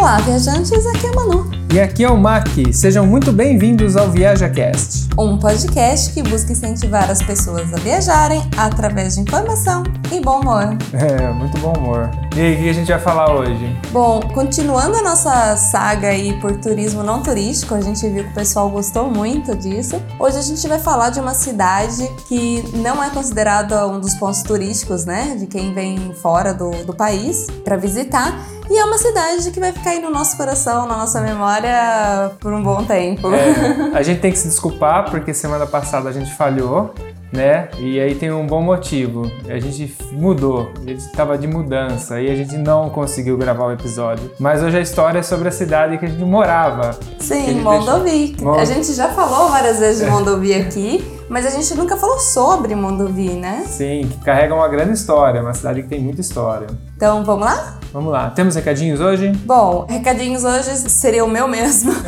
Olá, viajantes, aqui é a Manu. E aqui é o Mac. Sejam muito bem-vindos ao ViajaCast. Um podcast que busca incentivar as pessoas a viajarem através de informação e bom humor. É, muito bom humor. E aí, o que a gente vai falar hoje? Bom, continuando a nossa saga aí por turismo não turístico, a gente viu que o pessoal gostou muito disso. Hoje a gente vai falar de uma cidade que não é considerada um dos pontos turísticos, né? De quem vem fora do, do país para visitar. E é uma cidade que vai ficar aí no nosso coração, na nossa memória por um bom tempo. É, a gente tem que se desculpar porque semana passada a gente falhou, né? E aí tem um bom motivo. A gente mudou, a gente estava de mudança e a gente não conseguiu gravar o episódio. Mas hoje a história é sobre a cidade que a gente morava. Sim, Mondovi. Deixou... A gente já falou várias vezes de Mondovi aqui. Mas a gente nunca falou sobre Mondovi, né? Sim, que carrega uma grande história, uma cidade que tem muita história. Então, vamos lá? Vamos lá. Temos recadinhos hoje? Bom, recadinhos hoje seria o meu mesmo.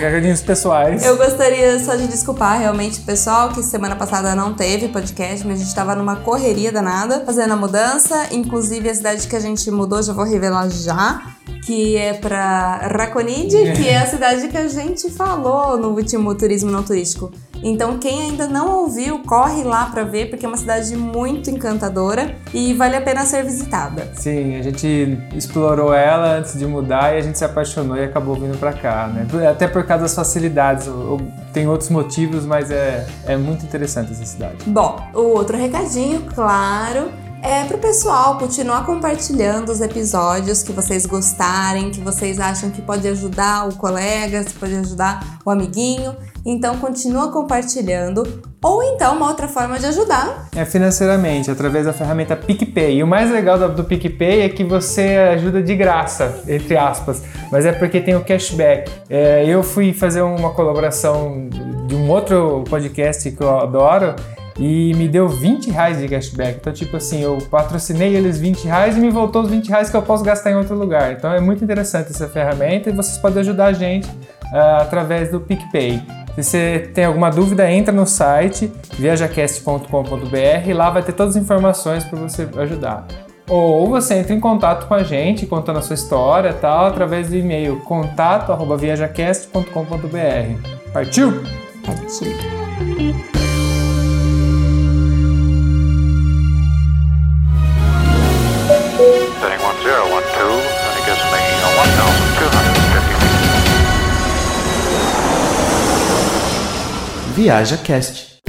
Recadinhos pessoais. Eu gostaria só de desculpar realmente o pessoal que semana passada não teve podcast, mas a gente estava numa correria danada fazendo a mudança. Inclusive a cidade que a gente mudou, já vou revelar já que é para Raconide, que é a cidade que a gente falou no último turismo não turístico. Então, quem ainda não ouviu, corre lá para ver, porque é uma cidade muito encantadora e vale a pena ser visitada. Sim, a gente explorou ela antes de mudar e a gente se apaixonou e acabou vindo para cá, né? Até por causa das facilidades. Tem outros motivos, mas é, é muito interessante essa cidade. Bom, o outro recadinho, claro, é para o pessoal continuar compartilhando os episódios que vocês gostarem, que vocês acham que pode ajudar o colega, que pode ajudar o amiguinho. Então continua compartilhando. Ou então uma outra forma de ajudar é financeiramente, através da ferramenta PicPay. E o mais legal do, PicPay é que você ajuda de graça, entre aspas, mas é porque tem o cashback. É, eu fui fazer uma colaboração de um outro podcast que eu adoro e me deu 20 reais de cashback. Então, tipo assim, eu patrocinei eles 20 reais e me voltou os 20 reais que eu posso gastar em outro lugar. Então, é muito interessante essa ferramenta e vocês podem ajudar a gente uh, através do PicPay. Se você tem alguma dúvida, entra no site viajacast.com.br, lá vai ter todas as informações para você ajudar. Ou você entra em contato com a gente, contando a sua história tal, através do e-mail contato@viajacast.com.br. Partiu? Partiu. Viaja Cast.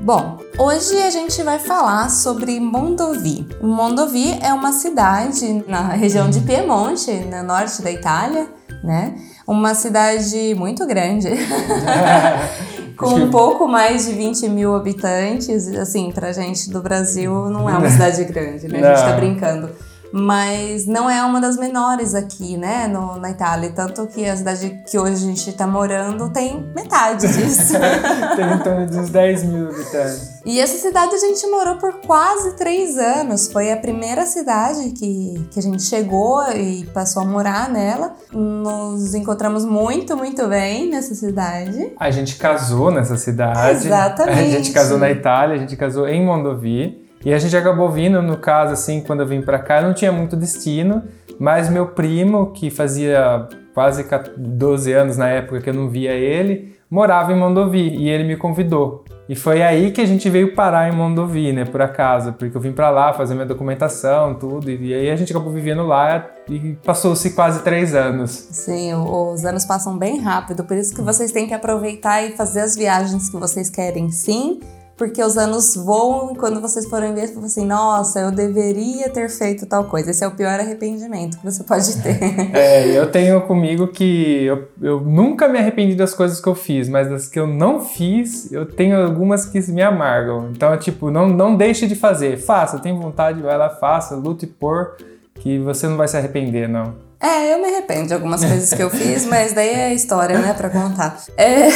Bom, hoje a gente vai falar sobre Mondovi. Mondovi é uma cidade na região de Piemonte, no norte da Itália, né? Uma cidade muito grande. com um pouco mais de 20 mil habitantes, assim, pra gente do Brasil não é uma cidade grande, né? A gente tá brincando mas não é uma das menores aqui, né, no, na Itália. Tanto que a cidade que hoje a gente está morando tem metade disso. tem em torno de uns 10 mil habitantes. E essa cidade a gente morou por quase três anos. Foi a primeira cidade que, que a gente chegou e passou a morar nela. Nos encontramos muito, muito bem nessa cidade. A gente casou nessa cidade. Exatamente. A gente casou na Itália, a gente casou em Mondovi. E a gente acabou vindo, no caso, assim, quando eu vim para cá, não tinha muito destino, mas meu primo, que fazia quase 12 anos na época que eu não via ele, morava em Mondovi e ele me convidou. E foi aí que a gente veio parar em Mondovi, né, por acaso, porque eu vim para lá fazer minha documentação, tudo, e aí a gente acabou vivendo lá e passou-se quase três anos. Sim, os anos passam bem rápido, por isso que vocês têm que aproveitar e fazer as viagens que vocês querem, sim, porque os anos voam e quando vocês forem ver, você assim, nossa, eu deveria ter feito tal coisa. Esse é o pior arrependimento que você pode ter. é, eu tenho comigo que eu, eu nunca me arrependi das coisas que eu fiz, mas das que eu não fiz, eu tenho algumas que me amargam. Então, tipo, não, não deixe de fazer. Faça, tem vontade, vai lá, faça, lute por, que você não vai se arrepender, não. É, eu me arrependo de algumas coisas que eu fiz, mas daí é história, né, pra contar. É...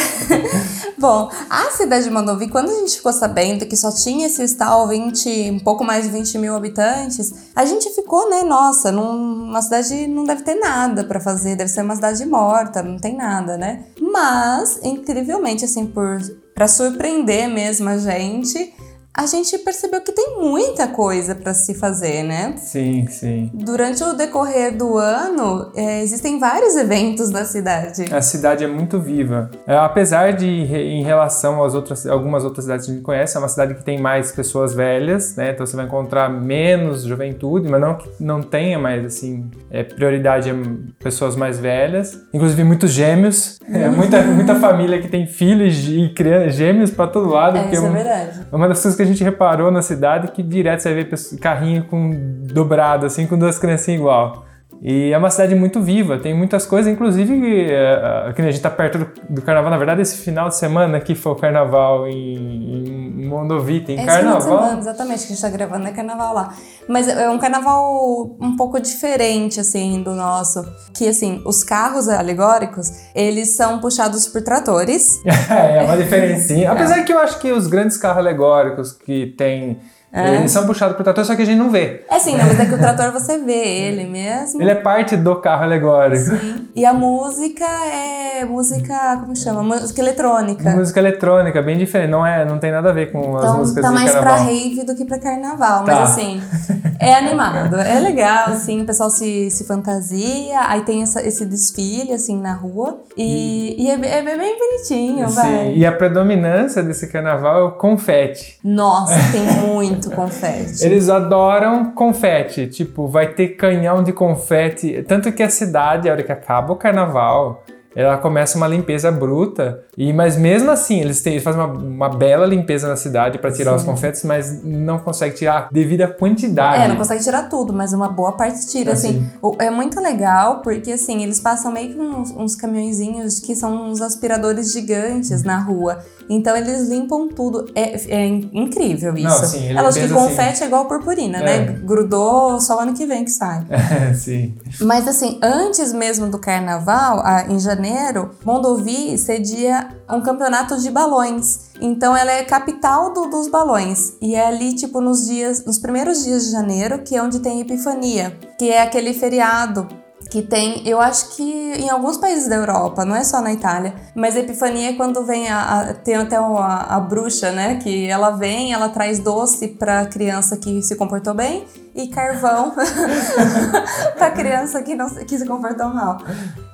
Bom, a cidade de Mondovi, quando a gente ficou sabendo que só tinha esse tal 20, um pouco mais de 20 mil habitantes, a gente ficou, né, nossa, numa cidade não deve ter nada para fazer, deve ser uma cidade morta, não tem nada, né? Mas, incrivelmente, assim, por para surpreender mesmo a gente, a gente percebeu que tem muita coisa para se fazer, né? Sim, sim. Durante o decorrer do ano, é, existem vários eventos na cidade. A cidade é muito viva. É, apesar de, em relação às outras, algumas outras cidades que a gente conhece, é uma cidade que tem mais pessoas velhas, né? Então você vai encontrar menos juventude, mas não que não tenha mais, assim, é, prioridade a pessoas mais velhas. Inclusive muitos gêmeos. É, muita, muita família que tem filhos e crianças, gêmeos para todo lado. É, isso é verdade. Uma das coisas que a gente reparou na cidade que direto você vê carrinho com dobrado, assim, com duas criancinhas igual. E é uma cidade muito viva, tem muitas coisas, inclusive uh, que a gente tá perto do, do, carnaval. Na verdade, esse final de semana aqui foi o carnaval em, em Mondovi, tem esse carnaval. Final de semana, exatamente, que a gente tá gravando é carnaval lá. Mas é um carnaval um pouco diferente, assim, do nosso. Que, assim, os carros alegóricos, eles são puxados por tratores. é, uma diferencinha. Apesar que eu acho que os grandes carros alegóricos que tem é. Eles são puxados pro trator, só que a gente não vê. É sim, não, mas é que o trator você vê ele mesmo. Ele é parte do carro alegórico. Sim. E a música é música, como chama? Música eletrônica. Música eletrônica, bem diferente. Não, é, não tem nada a ver com as então, músicas tá mais carnaval. pra rave do que pra carnaval. Tá. Mas assim, é animado. É legal, assim, o pessoal se, se fantasia. Aí tem essa, esse desfile, assim, na rua. E, e, e é, é, bem bonitinho, Sim. vai. E a predominância desse carnaval é o confete. Nossa, tem muito confete. Eles adoram confete, tipo, vai ter canhão de confete. Tanto que a cidade, a hora que acaba o carnaval, ela começa uma limpeza bruta. E mas mesmo assim, eles, têm, eles fazem uma, uma bela limpeza na cidade para tirar Sim. os confetes, mas não consegue tirar devido à quantidade. É, não consegue tirar tudo, mas uma boa parte tira, assim. Assim. O- É muito legal, porque assim, eles passam meio que uns, uns caminhõezinhos que são uns aspiradores gigantes na rua. Então eles limpam tudo. É, é in- incrível isso. Não, é lógico que limpeza, confete é igual purpurina, É. né? Grudou só ano que vem que sai. Sim. Mas assim, antes mesmo do carnaval, em janeiro, Mondovi cedia um campeonato de balões. Então ela é capital do- dos balões. E é ali, tipo, nos dias, nos primeiros dias de janeiro, que é onde tem Epifania, que é aquele feriado que tem, eu acho que em alguns países da Europa, não é só na Itália, mas Epifania é quando vem a, a- tem até a, a bruxa, né, que ela vem, ela traz doce pra criança que se comportou bem e carvão pra criança que, não, se- que se comportou mal.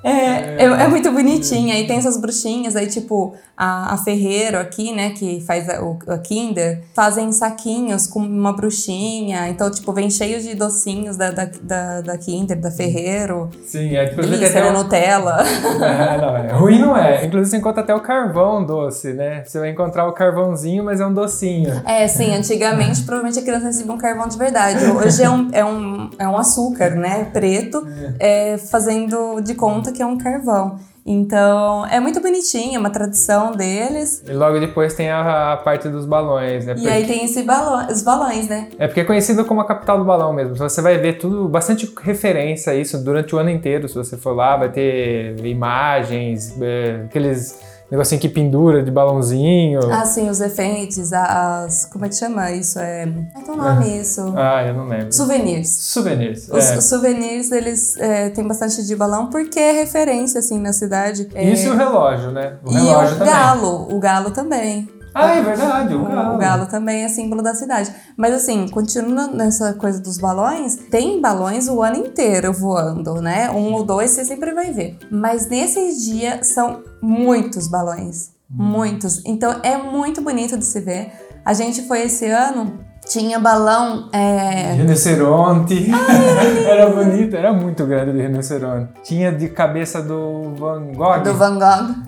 É, é, é muito bonitinha. Aí tem essas bruxinhas, aí tipo, a, a Ferreiro aqui, né, que faz a, o, a Kinder, fazem saquinhos com uma bruxinha. Então, tipo, vem cheio de docinhos da, da, da, da Kinder, da Ferreiro. Sim, é tipo, tem Delícia, até né, um- Nutella. É, não, é. Ruim não é. Inclusive você encontra até o carvão doce, né? Você vai encontrar o carvãozinho, mas é um docinho. É, sim, antigamente provavelmente a criança recebia um carvão de verdade. Hoje é um, é um, é um açúcar, né? Preto, é, fazendo de conta que é um carvão. Então, é muito bonitinho, é uma tradição deles. E logo depois tem a, a parte dos balões, né? E aí tem esse balão, os balões, né? É porque é conhecido como a capital do balão mesmo. Você vai ver tudo, bastante referência a isso durante o ano inteiro. Se você for lá, vai ter imagens, é, aqueles negocinho que pendura de balãozinho. Ah, sim, os efeitos, as. Como é que chama isso? É. É teu nome isso. Ah, eu não lembro. Souvenirs. Souvenirs. Os, é. souvenirs, eles é, têm bastante de balão porque é referência, assim, na cidade. É, Isso e o relógio, né? O e relógio o também. galo, o galo também. Ah, é verdade, o galo. O galo também é símbolo da cidade. Mas assim, continuando nessa coisa dos balões, tem balões o ano inteiro voando, né? Um ou dois você sempre vai ver. Mas nesses dias são muitos balões. Muitos. Então é muito bonito de se ver. A gente foi esse ano, tinha balão. É... Rinoceronte. era bonito, era muito grande de rinoceronte. Tinha de cabeça do Van Gogh. Do Van Gogh.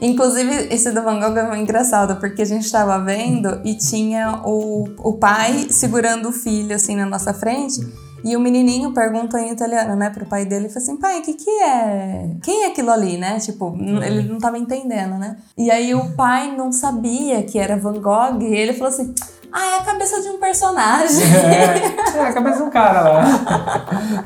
Inclusive, esse do Van Gogh é muito engraçado, porque a gente tava vendo e tinha o, o pai segurando o filho, assim, na nossa frente. E o menininho pergunta em italiano, né, pro pai dele, e fala assim, pai, o que que é? Quem é aquilo ali, né? Tipo, ele não tava entendendo, né? E aí o pai não sabia que era Van Gogh, e ele falou assim, ah, é a cabeça de um personagem. É, é a cabeça de um cara lá.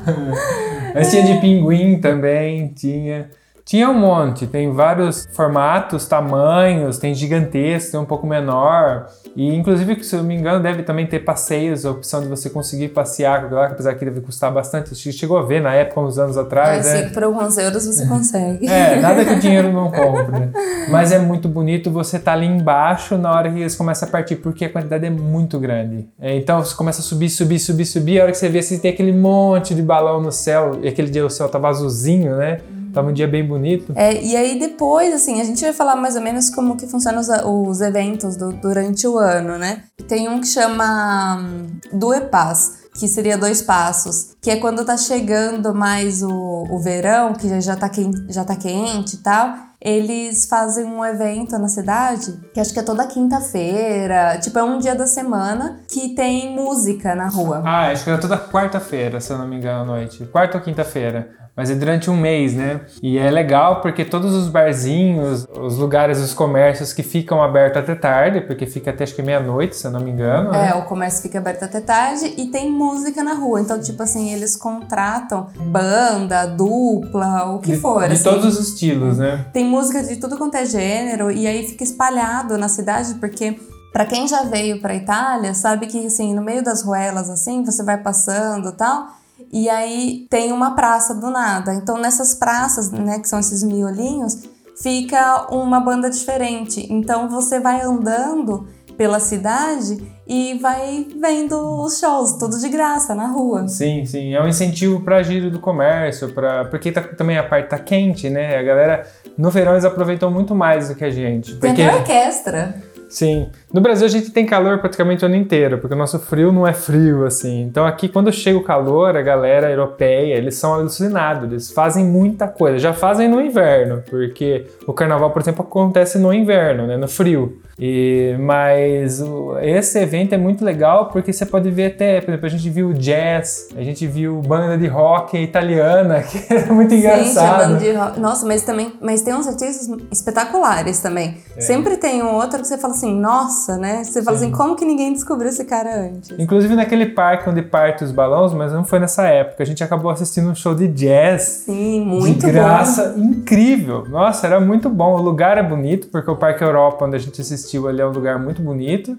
Mas tinha de pinguim também, tinha. Tinha um monte, tem vários formatos, tamanhos, tem gigantesco, tem um pouco menor. E inclusive, se eu não me engano, deve também ter passeios, a opção de você conseguir passear com lá, apesar que deve custar bastante. Chegou a ver na época, uns anos atrás. É, né? sim, por alguns euros você consegue. É, nada que o dinheiro não compre. Mas é muito bonito você estar tá ali embaixo na hora que eles começam a partir, porque a quantidade é muito grande. É, então você começa a subir, subir, subir, subir. A hora que você vê, você tem aquele monte de balão no céu. E aquele dia o céu tava azulzinho, né? Tava um dia bem bonito. É, e aí depois, assim, a gente vai falar mais ou menos como que funcionam os, os eventos do, durante o ano, né? Tem um que chama um, Due Paz, que seria dois passos, que é quando tá chegando mais o, o verão, que já tá, quente, já tá quente e tal, eles fazem um evento na cidade, que acho que é toda quinta-feira, tipo, é um dia da semana, que tem música na rua. Ah, acho que é toda quarta-feira, se eu não me engano, à noite. Quarta ou quinta-feira mas é durante um mês, né? E é legal porque todos os barzinhos, os lugares, os comércios que ficam abertos até tarde, porque fica até acho que meia-noite, se eu não me engano. É, né? o comércio fica aberto até tarde e tem música na rua. Então, tipo assim, eles contratam banda, dupla, o que de, for. De assim. todos os estilos, né? Tem música de tudo quanto é gênero e aí fica espalhado na cidade porque para quem já veio para Itália, sabe que assim, no meio das ruelas assim, você vai passando, tal, e aí tem uma praça do nada. Então nessas praças, né, que são esses miolinhos, fica uma banda diferente. Então você vai andando pela cidade e vai vendo os shows, tudo de graça na rua. Sim, sim, é um incentivo para giro do comércio, para porque tá, também a parte tá quente, né? A galera no verão eles aproveitam muito mais do que a gente. Tem porque... até orquestra. Sim. No Brasil a gente tem calor praticamente o ano inteiro, porque o nosso frio não é frio assim. Então aqui quando chega o calor, a galera europeia, eles são alucinados, eles fazem muita coisa. Já fazem no inverno, porque o carnaval, por exemplo, acontece no inverno, né, no frio. E, mas esse evento é muito legal porque você pode ver até, por exemplo, a gente viu jazz, a gente viu banda de rock italiana, que era muito engraçado. Sim, banda de rock. Nossa, mas também, mas tem uns artistas espetaculares também. É. Sempre tem um outro que você fala assim, nossa, né? Você fala Sim. assim, como que ninguém descobriu esse cara antes? Inclusive naquele parque onde parte os balões, mas não foi nessa época. A gente acabou assistindo um show de jazz. Sim, muito de graça, bom. incrível. Nossa, era muito bom. O lugar é bonito, porque o Parque Europa, onde a gente assistiu, ali é um lugar muito bonito.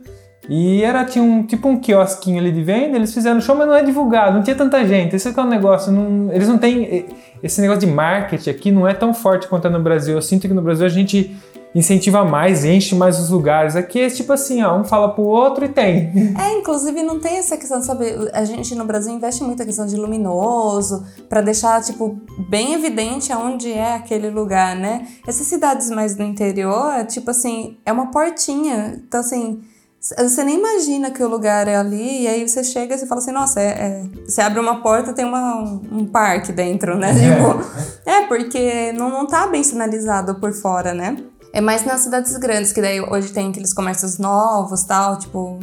E era, tinha um tipo um quiosquinho ali de venda, eles fizeram show, mas não é divulgado, não tinha tanta gente. Esse é é um negócio, não, eles não têm. Esse negócio de marketing aqui não é tão forte quanto é no Brasil. Eu sinto que no Brasil a gente incentiva mais, enche mais os lugares. Aqui é tipo assim, ó, um fala pro outro e tem. É, inclusive não tem essa questão, sabe? A gente no Brasil investe muito a questão de luminoso, para deixar, tipo, bem evidente aonde é aquele lugar, né? Essas cidades mais do interior, tipo assim, é uma portinha. Então, assim, você nem imagina que o lugar é ali, e aí você chega e você fala assim, nossa, é, é... você abre uma porta tem uma, um, um parque dentro, né? É. Tipo, é, porque não, não tá bem sinalizado por fora, né? É mais nas cidades grandes, que daí hoje tem aqueles comércios novos, tal, tipo,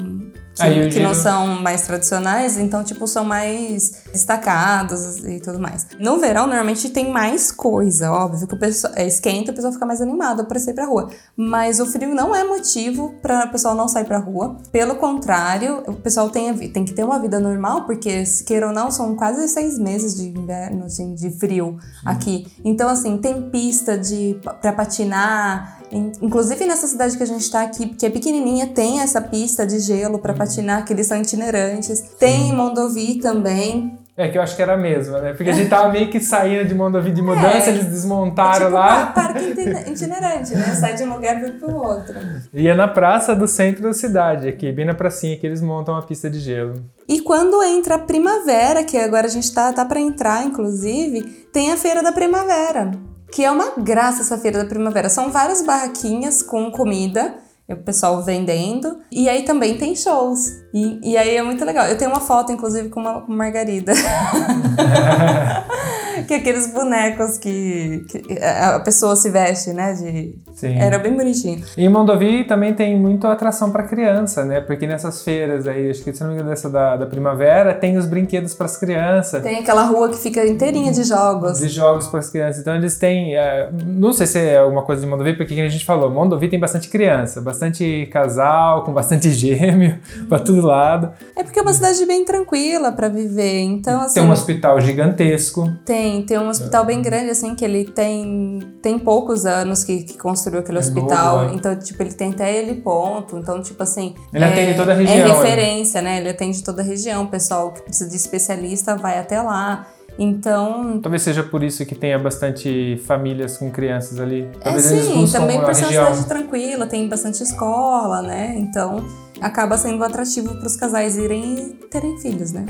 que, que não são mais tradicionais, então, tipo, são mais destacados e tudo mais. No verão, normalmente tem mais coisa, óbvio, que o pessoal é, esquenta, o pessoal fica mais animado para sair pra rua. Mas o frio não é motivo para o pessoal não sair pra rua. Pelo contrário, o pessoal tem, tem que ter uma vida normal, porque, se queira ou não, são quase seis meses de inverno, assim, de frio Sim. aqui. Então, assim, tem pista de para patinar. Inclusive nessa cidade que a gente tá aqui, que é pequenininha, tem essa pista de gelo para patinar patinar, que eles são itinerantes. Tem em Mondovi também. É que eu acho que era a mesma, né? Porque a gente tava meio que saindo de Mondovi de mudança, é, eles desmontaram é tipo lá. parque itinerante, né? Sai de um lugar e vai pro outro. E é na praça do centro da cidade, aqui, bem na pracinha, que eles montam uma pista de gelo. E quando entra a primavera, que agora a gente tá, tá para entrar, inclusive, tem a Feira da Primavera. Que é uma graça essa Feira da Primavera. São várias barraquinhas com comida o pessoal vendendo. E aí também tem shows. E, e aí é muito legal. Eu tenho uma foto, inclusive, com uma com Margarida. que aqueles bonecos que, que a pessoa se veste, né? De... Sim. Era bem bonitinho. E em Mondovi também tem muita atração para criança, né? Porque nessas feiras aí, acho que se não me engano dessa da, da primavera, tem os brinquedos para as crianças. Tem aquela rua que fica inteirinha de jogos. De jogos para as crianças. Então eles têm. é, não sei se é alguma coisa de Mondovi, porque que a gente falou, Mondovi tem bastante criança, bastante casal, com bastante gêmeo, para todo lado. É porque é uma cidade bem tranquila pra viver. Então, assim. Tem um hospital gigantesco. Tem, tem um hospital bem grande, assim, que ele tem, tem poucos anos que, que construiu aquele É hospital. novo, é. então, tipo, ele tem até ele ponto. Então, tipo assim. Ele é, atende toda a É região, referência, né? Ele atende toda a região. O pessoal que precisa de especialista vai até lá. Então. Talvez seja por isso que tenha bastante famílias com crianças ali. É Talvez eles sim, também por ser uma cidade tranquila, tem bastante escola, né? Então acaba sendo atrativo para os casais irem e terem filhos, né?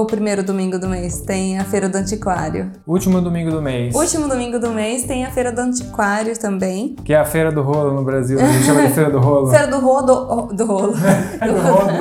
Ou primeiro domingo do mês, tem a Feira do Antiquário. Último domingo do mês. Último domingo do mês tem a Feira do Antiquário tambem. Que é a Feira do Rolo no Brasil. A gente chama de Feira do Rolo. Feira do rolo. Do, do rolo. do rolo.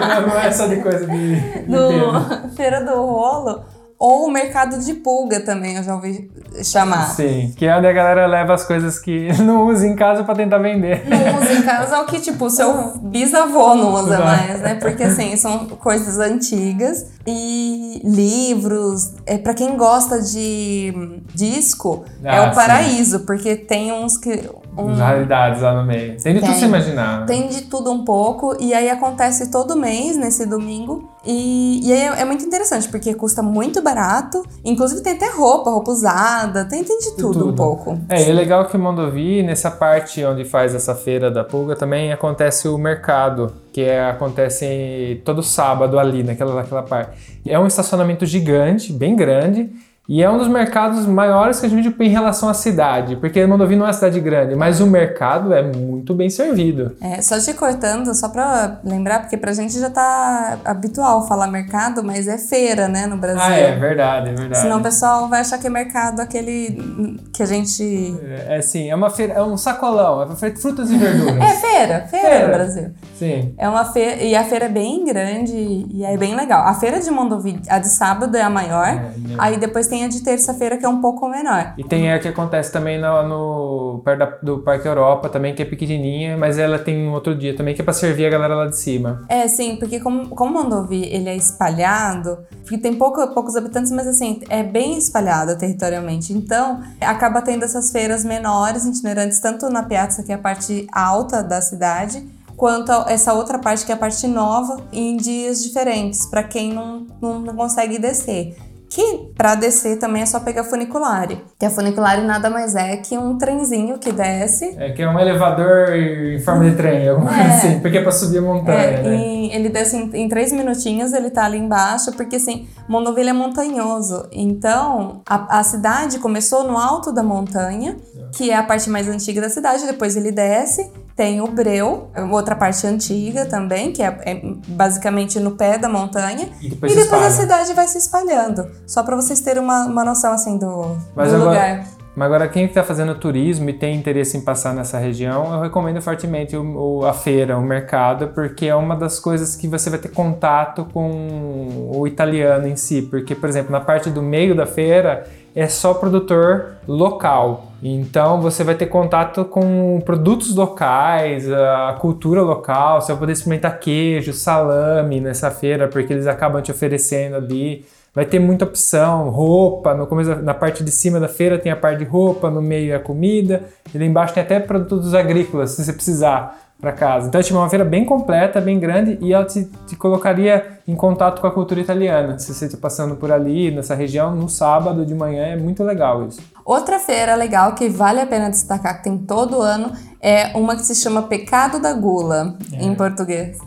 Não, não é só de coisa de, de do, Feira do rolo. Ou o mercado de pulga também, eu já ouvi chamar. Sim, que é onde a galera leva as coisas que não usa em casa pra tentar vender. Não usa em casa, é o que, tipo, o seu bisavô não usa mais, né? Porque, assim, são coisas antigas. E livros, é, para quem gosta de disco, é Ah, o paraíso, porque tem uns que... um- Raridades lá no meio. Tem de tudo você imaginar. né? Tem de tudo um pouco, e aí acontece todo mês, nesse domingo. E, e aí é, é muito interessante, porque custa muito barato. Inclusive tem até roupa, roupa usada, tem, tem de tudo, um tudo. pouco. É, e é legal que Mondovi, nessa parte onde faz essa feira da pulga, também acontece o mercado, que é, acontece todo sábado ali, naquela, naquela parte. É um estacionamento gigante, bem grande, e é um dos mercados maiores que a gente tem em relação à cidade, porque Mondovi não é uma cidade grande, mas o mercado é muito bem servido. É, só te cortando, só pra lembrar, porque pra gente já tá habitual falar mercado, mas é feira, né, no Brasil. Ah, é verdade, é verdade. Senão o pessoal vai achar que é mercado aquele que a gente. É, é sim, é uma feira, é um sacolão, é frutas e verduras. É feira, feira, Feira. no Brasil. Sim. É uma feira, e a feira é bem grande e é bem legal. A feira de Mondovi, a de sábado é a maior, É, né? aí depois tem a de terça-feira que é um pouco menor. E tem a que acontece também no, no perto da- do Parque Europa também, que é pequenininha, mas ela tem um outro dia também que é pra servir a galera lá de cima. É, sim, porque como, como Mondovi ele é espalhado, porque tem pouco, poucos habitantes, mas assim, é bem espalhado territorialmente. Então, acaba tendo essas feiras menores, itinerantes, tanto na Piazza, que é a parte alta da cidade, quanto a essa outra parte, que é a parte nova, em dias diferentes, para quem não, não, não consegue descer. Que para descer também é só pegar funiculare. Que a funiculare nada mais é que um trenzinho que desce É que é um elevador em forma de trem, alguma É. assim, porque é pra subir a montanha, É, né? ele desce em, em três minutinhos, ele tá ali embaixo, porque assim, Mondoville é montanhoso. Então, a, a cidade começou no alto da montanha, que é a parte mais antiga da cidade, depois ele desce. Tem o Breu, outra parte antiga também, que é, é basicamente no pé da montanha. E depois e depois a cidade vai se espalhando. Só pra vocês terem uma, uma noção assim do, Mas do agora- lugar. Mas agora, quem está fazendo turismo e tem interesse em passar nessa região, eu recomendo fortemente o, o- a feira, o mercado, porque é uma das coisas que você vai ter contato com o italiano em si. Porque, por exemplo, na parte do meio da feira é só produtor local. Então você vai ter contato com produtos locais, a cultura local, você vai poder experimentar queijo, salame nessa feira, porque eles acabam te oferecendo ali. Vai ter muita opção, roupa, no começo, na parte de cima da feira tem a parte de roupa, no meio é a comida, e lá embaixo tem até produtos agrícolas, se você precisar para casa. Então, tipo, é uma feira bem completa, bem grande, e ela te, te colocaria em contato com a cultura italiana. Se você está passando por ali, nessa região, no sábado de manhã, é muito legal isso. Outra feira legal que vale a pena destacar, que tem todo ano, é uma que se chama Pecado da Gula, em português.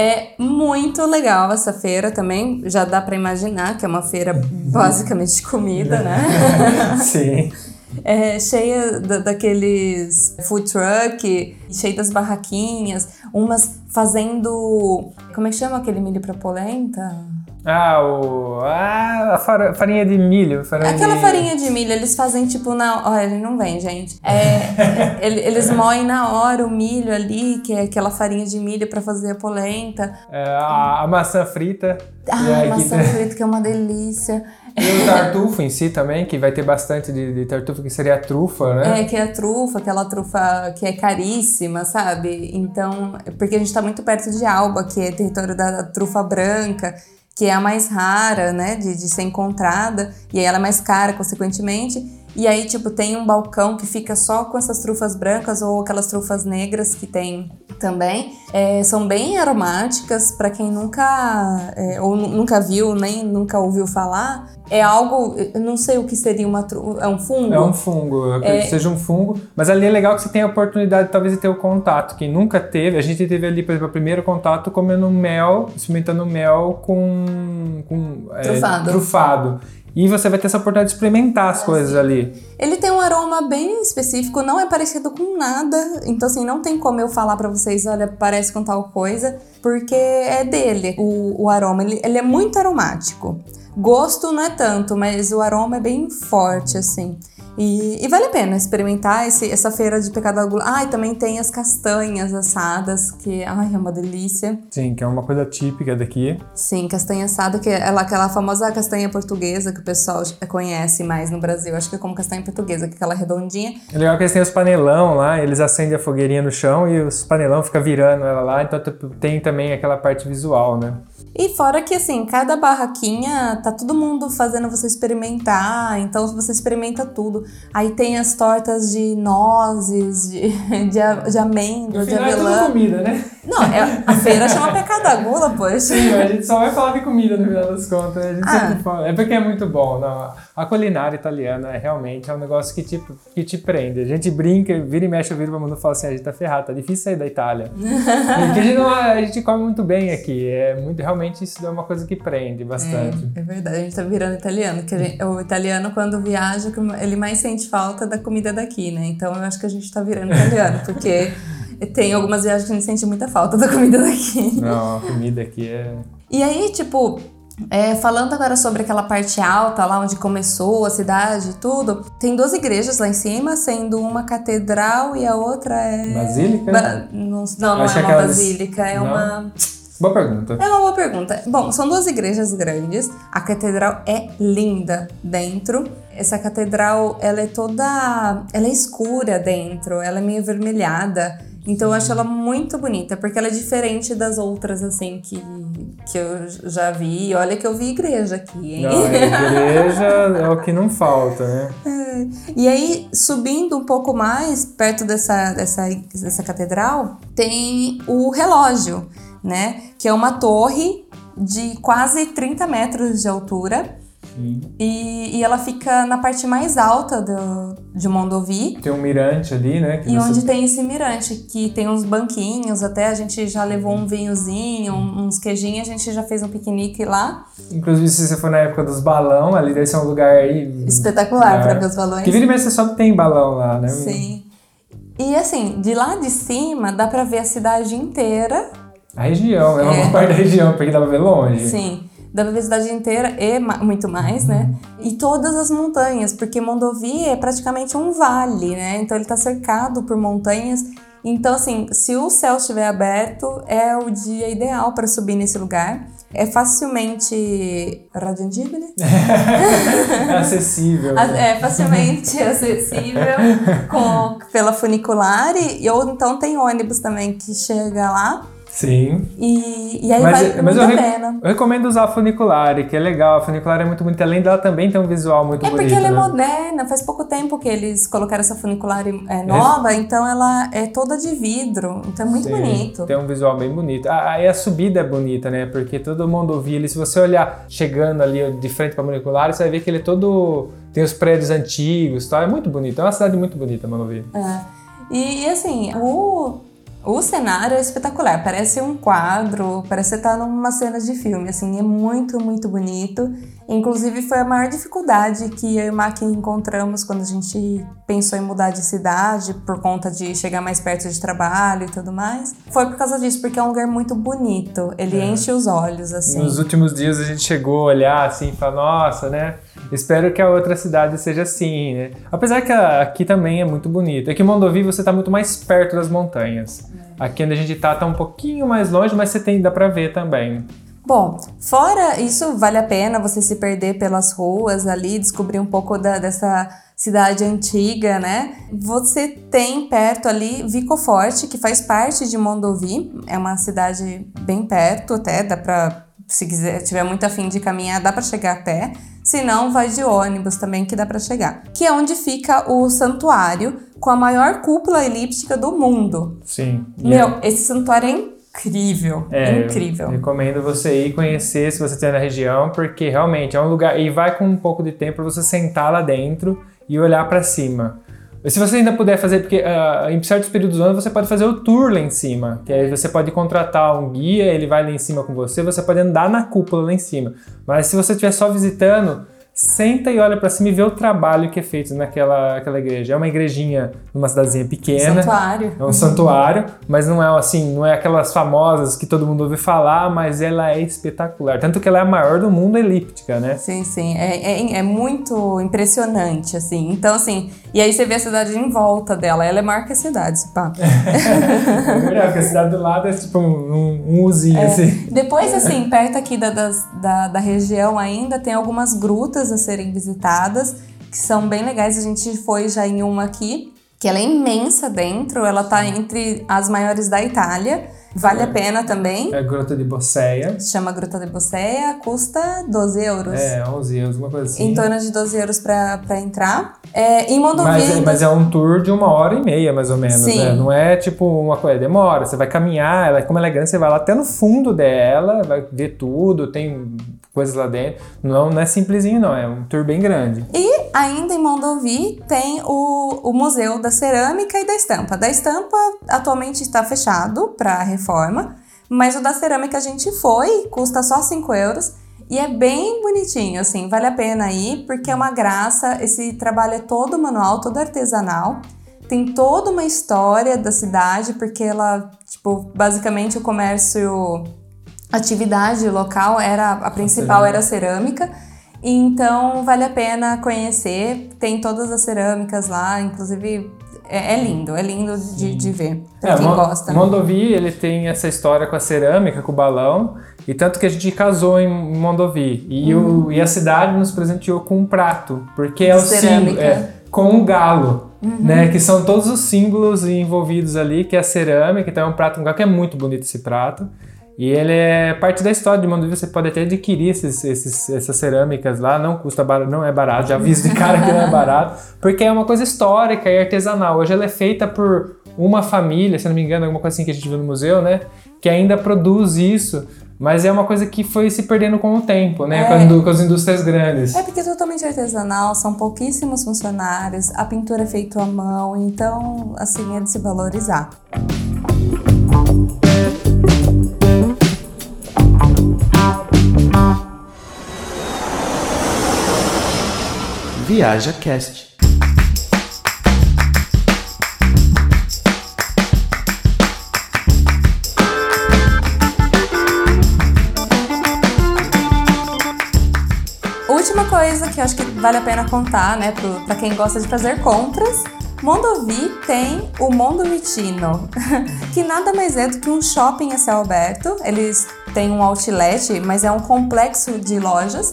É muito legal essa feira também, já dá pra imaginar que é uma feira basicamente de comida, né? Sim. é, cheia da, daqueles food truck, cheia das barraquinhas, umas fazendo. Como é que chama aquele milho pra polenta? Ah, o, ah, a far- farinha de milho. Farinha Aquela de... farinha de milho, eles fazem tipo na. Olha, ele não vem, gente. É, ele- eles moem na hora o milho ali, que é aquela farinha de milho pra fazer a polenta. É, a, a maçã frita. Ah, aí maçã frita, que é uma delícia. E o tartufo em si também, que vai ter bastante de, de tartufo, que seria a trufa, né? É, que é a trufa, aquela trufa que é caríssima, sabe? Então, porque a gente tá muito perto de Alba, que é território da trufa branca, que é a mais rara, né, de, de ser encontrada, e aí ela é mais cara, consequentemente. E aí, tipo, tem um balcão que fica só com essas trufas brancas ou aquelas trufas negras que tem também. É, são bem aromáticas, para quem nunca, é, ou nu- nunca viu, nem nunca ouviu falar. É algo, eu não sei o que seria uma trufa, é um fungo? É um fungo, eu acredito que seja um fungo, mas ali é legal que você tem a oportunidade talvez de ter o contato. Quem nunca teve, a gente teve ali, por exemplo, o primeiro contato comendo mel, experimentando mel com, com é, Trufado. trufado. E você vai ter essa oportunidade de experimentar as coisas ali. Ele tem um aroma bem específico, não é parecido com nada. Então, assim, não tem como eu falar pra vocês, olha, parece com tal coisa, porque é dele o, o aroma. Ele, ele é muito aromático. Gosto não é tanto, mas o aroma é bem forte, assim. E, e vale a pena experimentar esse- essa feira de pecado da gula. Ah, e também tem as castanhas assadas, que ai, é uma delícia. Sim, que é uma coisa típica daqui. Sim, castanha assada, que é ela- aquela famosa castanha portuguesa que o pessoal conhece mais no Brasil. Acho que é como castanha portuguesa, que é aquela redondinha. É legal que eles têm os panelão lá, eles acendem a fogueirinha no chão e os panelão ficam virando ela lá, então tem também aquela parte visual, né? E fora que, assim, cada barraquinha tá todo mundo fazendo você experimentar, então você experimenta tudo. Aí tem as tortas de nozes, de, de, de amêndoa, de avelã. comida, né? Não, é, a feira chama pecado da gula, poxa. Sim, a gente só vai falar de comida no final das contas. A gente Ah. sempre fala. É porque é muito bom. Não, a culinária italiana é realmente é um negócio que te, que te prende. A gente brinca, vira e mexe, viro pra mundo e fala assim: a gente tá ferrado, tá difícil sair da Itália. porque a gente, não- a gente come muito bem aqui. É muito, realmente isso é uma coisa que prende bastante. É verdade, a gente tá virando italiano. Que gente- o italiano, quando viaja, ele mais sente falta da comida daqui, né? Então eu acho que a gente tá virando italiano, porque tem algumas viagens que a gente sente muita falta da comida daqui. Não, a comida aqui é. E aí, tipo, é, falando agora sobre aquela parte alta, lá onde começou a cidade e tudo, tem duas igrejas lá em cima, sendo uma catedral e a outra é. Basílica? Ba- não, não, não é uma basílica, é Não? uma. Boa pergunta. É uma boa pergunta. Bom, são duas igrejas grandes. A catedral é linda dentro. Essa catedral, ela é toda, ela é escura dentro, ela é meio avermelhada. Então eu acho ela muito bonita, porque ela é diferente das outras assim que, que eu já vi. E olha que eu vi igreja aqui, hein? Não, a igreja é o que não falta, né? E aí, subindo um pouco mais, perto dessa, dessa, dessa catedral, tem o relógio, né? Que é uma torre de quase 30 metros de altura. E, e ela fica na parte mais alta do, de Mondovi. Tem um mirante ali, né? que E onde tem esse mirante, que tem uns banquinhos, até a gente já levou um vinhozinho, um- uns queijinhos, a gente já fez um piquenique lá. Inclusive, se você for na época dos balão, ali deve ser um lugar aí. Espetacular para ver os balões. Que vira e mexe, você só tem balão lá, né? Sim. E assim, de lá de cima dá pra ver a cidade inteira. A região, é uma É. parte da região, porque dá pra ver longe. Sim. Dá pra ver a cidade inteira e ma- muito mais, né? E todas as montanhas, porque Mondovi é praticamente um vale, né? Então ele tá cercado por montanhas. Então, assim, se o céu estiver aberto, é o dia ideal para subir nesse lugar. É facilmente raggiungibile? É acessível. A- É facilmente acessível com, pela funicular e- ou então tem ônibus também que chega lá Sim. e, e aí Mas, vale mas muito eu, a pena. eu recomendo usar a funicular, que é legal. A funicular é muito bonita. Além dela também tem um visual muito É bonito. porque ela é né? moderna, faz pouco tempo que eles colocaram essa funicular é, nova, então ela é toda de vidro, então é muito Sim, bonito. Tem um visual bem bonito. Ah, Aí a subida é bonita, né? Porque todo mundo ouvia ele. Se você olhar chegando ali de frente para Monocular, você vai ver que ele é todo. Tem os prédios antigos e tal. É muito bonito. É uma cidade muito bonita, Manovi. É. E, e, assim, o, O cenário é espetacular, parece um quadro, parece estar numa cena de filme, assim, é muito, muito bonito. Inclusive foi a maior dificuldade que eu e o Mac encontramos quando a gente pensou em mudar de cidade por conta de chegar mais perto de trabalho e tudo mais. Foi por causa disso, porque é um lugar muito bonito, ele é. enche os olhos, assim. Nos últimos dias a gente chegou a olhar assim e falar, nossa, né? Espero que a outra cidade seja assim, né? Apesar que aqui também é muito bonito. Aqui em Mondovi você está muito mais perto das montanhas. Aqui onde a gente está tá um pouquinho mais longe, mas você tem dá para ver também. Bom, fora isso, vale a pena você se perder pelas ruas ali, descobrir um pouco da, dessa cidade antiga, né? Você tem perto ali Vico Forte, que faz parte de Mondovi, é uma cidade bem perto até, dá pra, se quiser, tiver muito afim de caminhar, dá para chegar a pé. Se não, vai de ônibus também que dá para chegar. Que é onde fica o santuário com a maior cúpula elíptica do mundo. Sim. Meu, é... esse santuário é incrível. É, incrível. recomendo você ir conhecer se você estiver na região, porque realmente é um lugar. E vai com um pouco de tempo para você sentar lá dentro e olhar para cima. Se você ainda puder fazer, porque uh, em certos períodos do ano você pode fazer o tour lá em cima, que aí você pode contratar um guia, ele vai lá em cima com você, você pode andar na cúpula lá em cima. Mas se você estiver só visitando, senta e olha para cima e vê o trabalho que é feito naquela aquela igreja. É uma igrejinha numa cidadezinha pequena. Santuário. É um santuário, mas não é assim, não é aquelas famosas que todo mundo ouve falar, mas ela é espetacular. Tanto que ela é a maior do mundo elíptica, né? Sim, sim. É, é, é muito impressionante, assim. Então, assim, e aí você vê a cidade em volta dela. Ela é maior que a cidade, pá. é verdade, porque a cidade do lado é tipo um, um usinho, é. assim. Depois, assim, perto aqui da, da, da região ainda, tem algumas grutas a serem visitadas, que são bem legais. A gente foi já em uma aqui, que ela é imensa dentro, ela tá entre as maiores da Itália. Vale é. a pena também. É a Gruta de Bosseia. Se chama Gruta de Bosseia, custa 12 euros. É, 11 euros, uma coisa assim. Em torno de 12 euros pra, pra entrar. É, em Mondovì... Mas, é, mas é um tour de uma hora e meia, mais ou menos, Sim. né? Não é tipo uma coisa, demora. Você vai caminhar, ela, como ela é grande, você vai lá até no fundo dela, vai ver tudo, tem coisas lá dentro. Não, não é simplesinho, não. É um tour bem grande. E ainda em Mondovi tem o, o Museu da Cerâmica e da Estampa. Da Estampa atualmente está fechado para reforma, mas o da Cerâmica a gente foi, custa só 5 euros. E é bem bonitinho, assim, vale a pena ir, porque é uma graça. Esse trabalho é todo manual, todo artesanal. Tem toda uma história da cidade, porque ela, tipo, basicamente o comércio atividade local era a principal era a cerâmica. Então vale a pena conhecer. Tem todas as cerâmicas lá, inclusive é, é lindo, é lindo de, de ver. Pra é, quem gosta. Né? Mondovi ele tem essa história com a cerâmica, com o balão. E tanto que a gente casou em Mondovi. E, hum. o, e a cidade nos presenteou com um prato. Porque é o símbolo. É, com um galo. Uhum. Né, que são todos os símbolos envolvidos ali, que é a cerâmica, então é um prato, um galo que é muito bonito esse prato. E ele é parte da história de Mondovì, você pode até adquirir esses, esses, essas cerâmicas lá, não custa barato, não é barato, já aviso de cara que não é barato, porque é uma coisa histórica e artesanal. Hoje ela é feita por uma família, se não me engano, alguma coisa assim que a gente viu no museu, né? Que ainda produz isso. Mas é uma coisa que foi se perdendo com o tempo, né? É. Com, com as indústrias grandes. É porque é totalmente artesanal, são pouquíssimos funcionários, a pintura é feita à mão, então, assim, é de se valorizar. Viaja Cast. Última coisa que eu acho que vale a pena contar, né, para quem gosta de fazer compras, Mondovi tem o Mondo Vitino, que nada mais é do que um shopping a céu aberto. Eles têm um outlet, mas é um complexo de lojas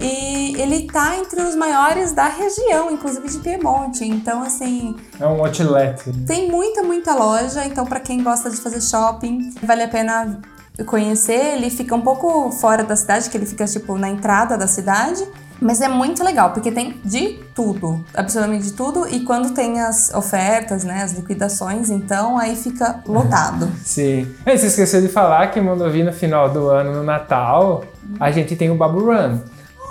e ele tá entre os maiores da região, inclusive de Piemonte. Então, assim. É um outlet. Tem muita, muita loja. Então, para quem gosta de fazer shopping, vale a pena conhecer. Ele fica um pouco fora da cidade, que ele fica, tipo, na entrada da cidade. Mas é muito legal, porque tem de tudo, absolutamente de tudo. E quando tem as ofertas, né, as liquidações, então aí fica lotado. Sim. E você esqueceu de falar que Mondovi no final do ano, no Natal, a gente tem o Babu Run.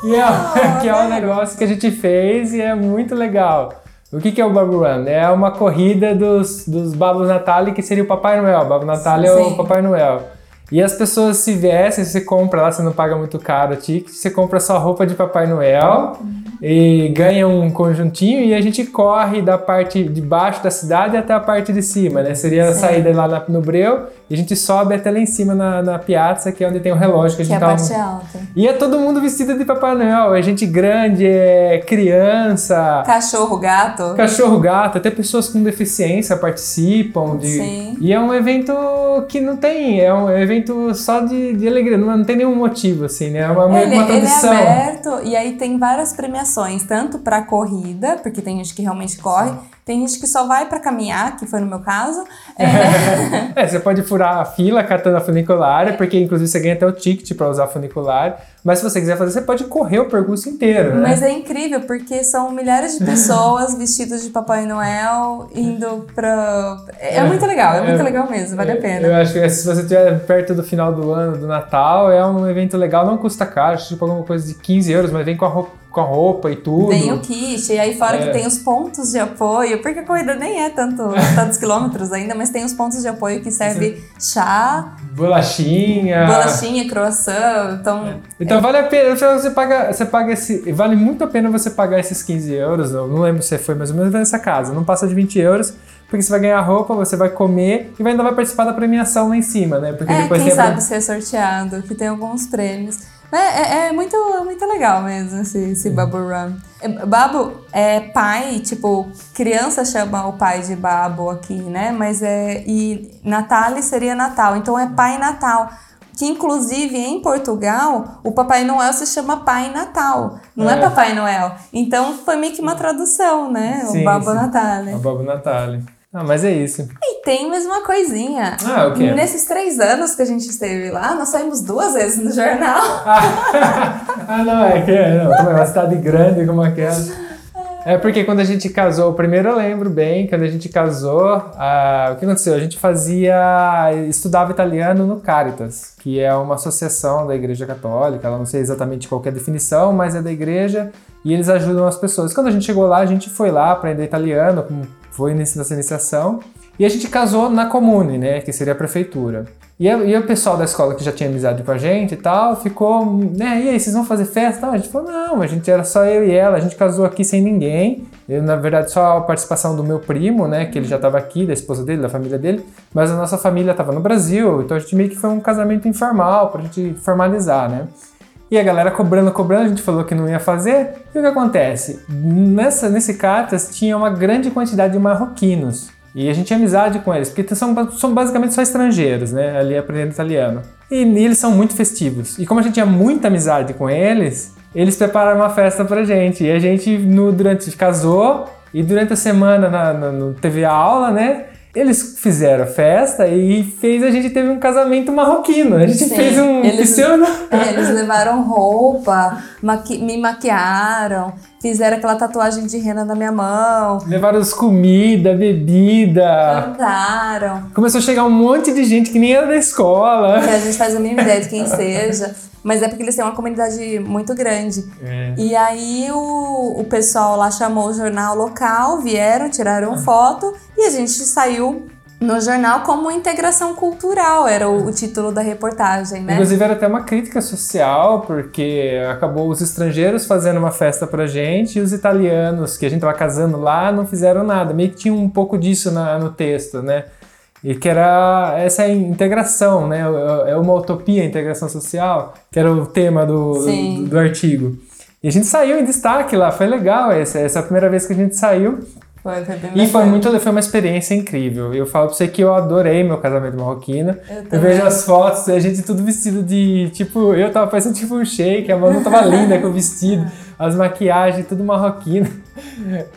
Que é, que é um negócio que a gente fez e é muito legal. O que, que é o Babu Run? É uma corrida dos, dos Babos Natali, que seria o Papai Noel. O Babo Natali é o. Papai Noel. E as pessoas se vestem, você compra lá, você não paga muito caro o ticket, você compra só roupa de Papai Noel e ganha um conjuntinho e a gente corre da parte de baixo da cidade até a parte de cima, né? Seria a saída lá no Breu e a gente sobe até lá em cima na, na piazza, que é onde tem o relógio que a Que é gente tava... parte alta. E é todo mundo vestido de Papai Noel, é gente grande, é criança, Cachorro, gato. cachorro, gato, até pessoas com deficiência participam de. Sim. E é um evento que não tem, é um evento só de, de alegria, não, não tem nenhum motivo, assim, né? É uma, Ele, uma ele é tradição. aberto e aí tem várias premiações, tanto pra corrida, porque tem gente que realmente corre, tem gente que só vai pra caminhar, que foi no meu caso. É, É, você pode furar a fila catando a funicular, porque inclusive você ganha até o ticket para usar a funicular. Mas se você quiser fazer, você pode correr o percurso inteiro, né? Mas é incrível, porque são milhares de pessoas vestidas de Papai Noel indo pra. É, muito legal, é muito É. legal mesmo, vale a Eu pena. acho que se você estiver perto do final do ano, do Natal, é um evento legal, não custa caro, tipo alguma coisa de 15 euros, mas vem com a roupa, com a roupa e tudo. Tem o kit, e aí fora É. que tem os pontos de apoio, porque a corrida nem é tanto, tantos quilômetros ainda, mas tem os pontos de apoio que serve chá, Bolachinha. bolachinha, croissant, então Então vale a pena, você paga, você paga esse. Vale muito a pena você pagar esses 15 euros. Eu não lembro se foi mais ou menos nessa casa. Não passa de 20 euros, porque você vai ganhar roupa, você vai comer e ainda vai participar da premiação lá em cima, né? Porque É, depois quem tem a- sabe ser sorteado, que tem alguns prêmios. É, é, é muito, muito legal mesmo esse, esse Babu Run. É, Babo é pai, tipo, criança chama o pai de Babo aqui, né? Mas é. E Natale seria Natal, então é Pai Natal. Que inclusive em Portugal o Papai Noel se chama Pai Natal, não é, É. Papai Noel. Então foi meio que uma tradução, né? Sim, o Babo. Natale. A Bobo Natale. Ah, mas é isso. E tem mais uma coisinha. Ah, o quê? Nesses três anos que a gente esteve lá, nós saímos duas vezes no jornal. ah, não, é que é, não, como é uma cidade grande como aquela. É porque quando a gente casou, primeiro eu lembro bem, quando a gente casou, ah, o que aconteceu? A gente fazia, estudava italiano no Caritas, que é uma associação da Igreja Católica, ela não sei exatamente qual é a definição, mas é da igreja e eles ajudam as pessoas. Quando a gente chegou lá, a gente foi lá aprender italiano, como foi nessa iniciação, e a gente casou na comune, né, que seria a prefeitura. E, a- e o pessoal da escola que já tinha amizade com a gente e tal, ficou, né, e aí, vocês vão fazer festa? Tal? A gente falou, não, a gente era só eu e ela, a gente casou aqui sem ninguém. Eu, na verdade, só a participação do meu primo, né, que ele já estava aqui, da esposa dele, da família dele, mas a nossa família estava no Brasil, então a gente meio que foi um casamento informal, pra gente formalizar, né. E a galera cobrando, cobrando, a gente falou que não ia fazer. E o que acontece? Nessa, nesse Cartas tinha uma grande quantidade de marroquinos. E a gente tinha amizade com eles, porque são, são basicamente só estrangeiros, né? Ali aprendendo italiano. E, eles são muito festivos. E como a gente tinha muita amizade com eles, eles prepararam uma festa pra gente. E a gente, no, durante, casou, e durante a semana na, na- no- teve a aula, né? Eles fizeram a festa e fez a gente teve um casamento marroquino. A gente Sim, fez um eles-. É, eles levaram roupa, maqui- me maquiaram, fizeram aquela tatuagem de rena na minha mão, Levaram as comida, bebida. cantaram. Começou a chegar um monte de gente que nem era da escola. Que a gente faz a mínima ideia de quem seja. Mas é porque eles têm uma comunidade muito grande. É. E aí o, o pessoal lá chamou o jornal local, vieram, tiraram foto e a gente saiu no jornal como integração cultural, era o, o título da reportagem, né? Inclusive era até uma crítica social, porque acabou os estrangeiros fazendo uma festa pra gente e os italianos que a gente tava casando lá não fizeram nada. Meio que tinha um pouco disso na- no texto, né? E que era essa integração, né? É uma utopia a integração social, que era o tema do, do, do artigo. E a gente saiu em destaque lá, foi legal essa, essa é a primeira vez que a gente saiu. Foi, foi bem E foi muito, foi uma experiência incrível. Eu falo pra você que eu adorei meu casamento marroquino. Eu Eu, vejo as fotos, a gente tudo vestido de, tipo, eu tava parecendo tipo um shake, a Manu tava linda com o vestido, as maquiagens, tudo marroquino.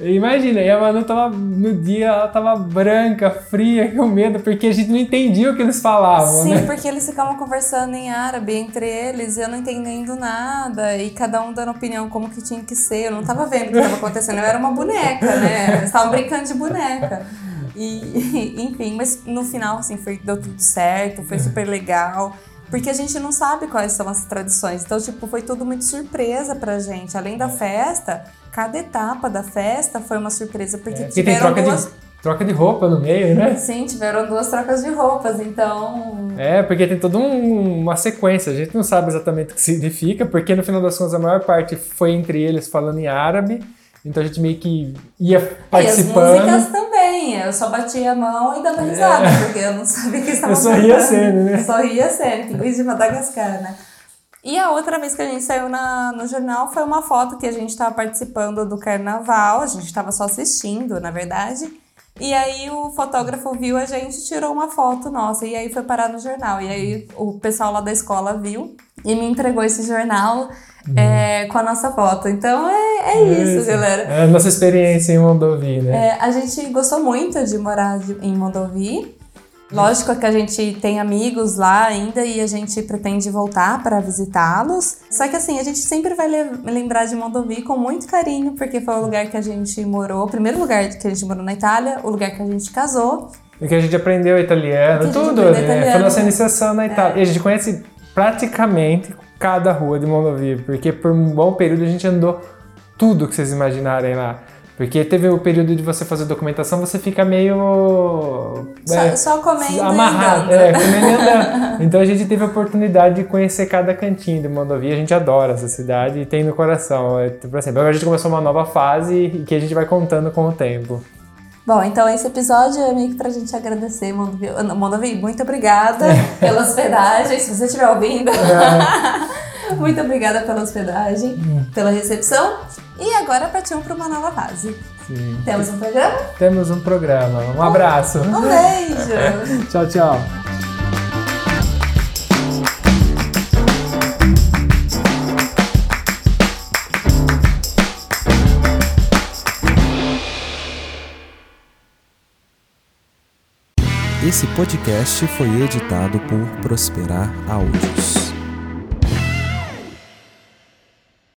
Imagina, e a Manu tava, no dia, ela tava branca, fria, com medo, porque a gente não entendia o que eles falavam, Sim, né? porque eles ficavam conversando em árabe entre eles, eu não entendendo nada, e cada um dando opinião como que tinha que ser. Eu não tava vendo o que tava acontecendo, eu era uma boneca, né? Eles estavam brincando de boneca. E, enfim, mas no final, assim, foi, deu tudo certo, foi super legal. Porque a gente não sabe quais são as tradições. Então, tipo, foi tudo muito surpresa pra gente. Além da festa, cada etapa da festa foi uma surpresa, porque É, porque tem tiveram troca duas. de, troca de roupa no meio, né? Sim, tiveram duas trocas de roupas, então. É, porque tem toda um- uma sequência. A gente não sabe exatamente o que significa, porque no final das contas a maior parte foi entre eles falando em árabe. Então a gente meio que ia E as participando. músicas também. Eu só batia a mão e dava risada, porque eu não sabia que estavam É. Eu só ria cantando. sendo, né? Eu Só ria sendo, pinguins de Madagascar, né? E a outra vez que a gente saiu na, no jornal foi uma foto que a gente estava participando do carnaval, a gente estava só assistindo, na verdade. E aí o fotógrafo viu a gente e tirou uma foto nossa. E aí foi parar no jornal. E aí o pessoal lá da escola viu e me entregou esse jornal é, com a nossa foto. Então é, é isso, galera. É a nossa experiência em Mondovi, né? É, a gente gostou muito de morar de- em Mondovi. Lógico que a gente tem amigos lá ainda e a gente pretende voltar para visitá-los. Só que assim, a gente sempre vai le- lembrar de Mondovi com muito carinho, porque foi o lugar que a gente morou, o primeiro lugar que a gente morou na Itália, o lugar que a gente casou. Porque a gente aprendeu italiano, Que tudo, aprendeu né? Foi italiano. É. a nossa iniciação na Itália. E a gente conhece praticamente cada rua de Mondovi, porque por um bom período a gente andou tudo que vocês imaginarem lá. Porque teve o período de você fazer documentação, você fica meio. Só, é, só comendo amarrado, e andando. é, comendo e andando. Então a gente teve a oportunidade de conhecer cada cantinho de Mondovi. A gente adora essa cidade e tem no coração. É, Por exemplo, agora a gente começou uma nova fase e que a gente vai contando com o tempo. Bom, então esse episódio é meio que pra gente agradecer, Mondovi. Mondovi, muito obrigada pela hospedagem, se você estiver ouvindo. muito obrigada pela hospedagem, pela recepção. E agora partimos para uma nova fase. Sim. Temos um programa? Temos um programa. Um abraço. Um beijo! Tchau, tchau. Esse podcast foi editado por Prosperar Áudios.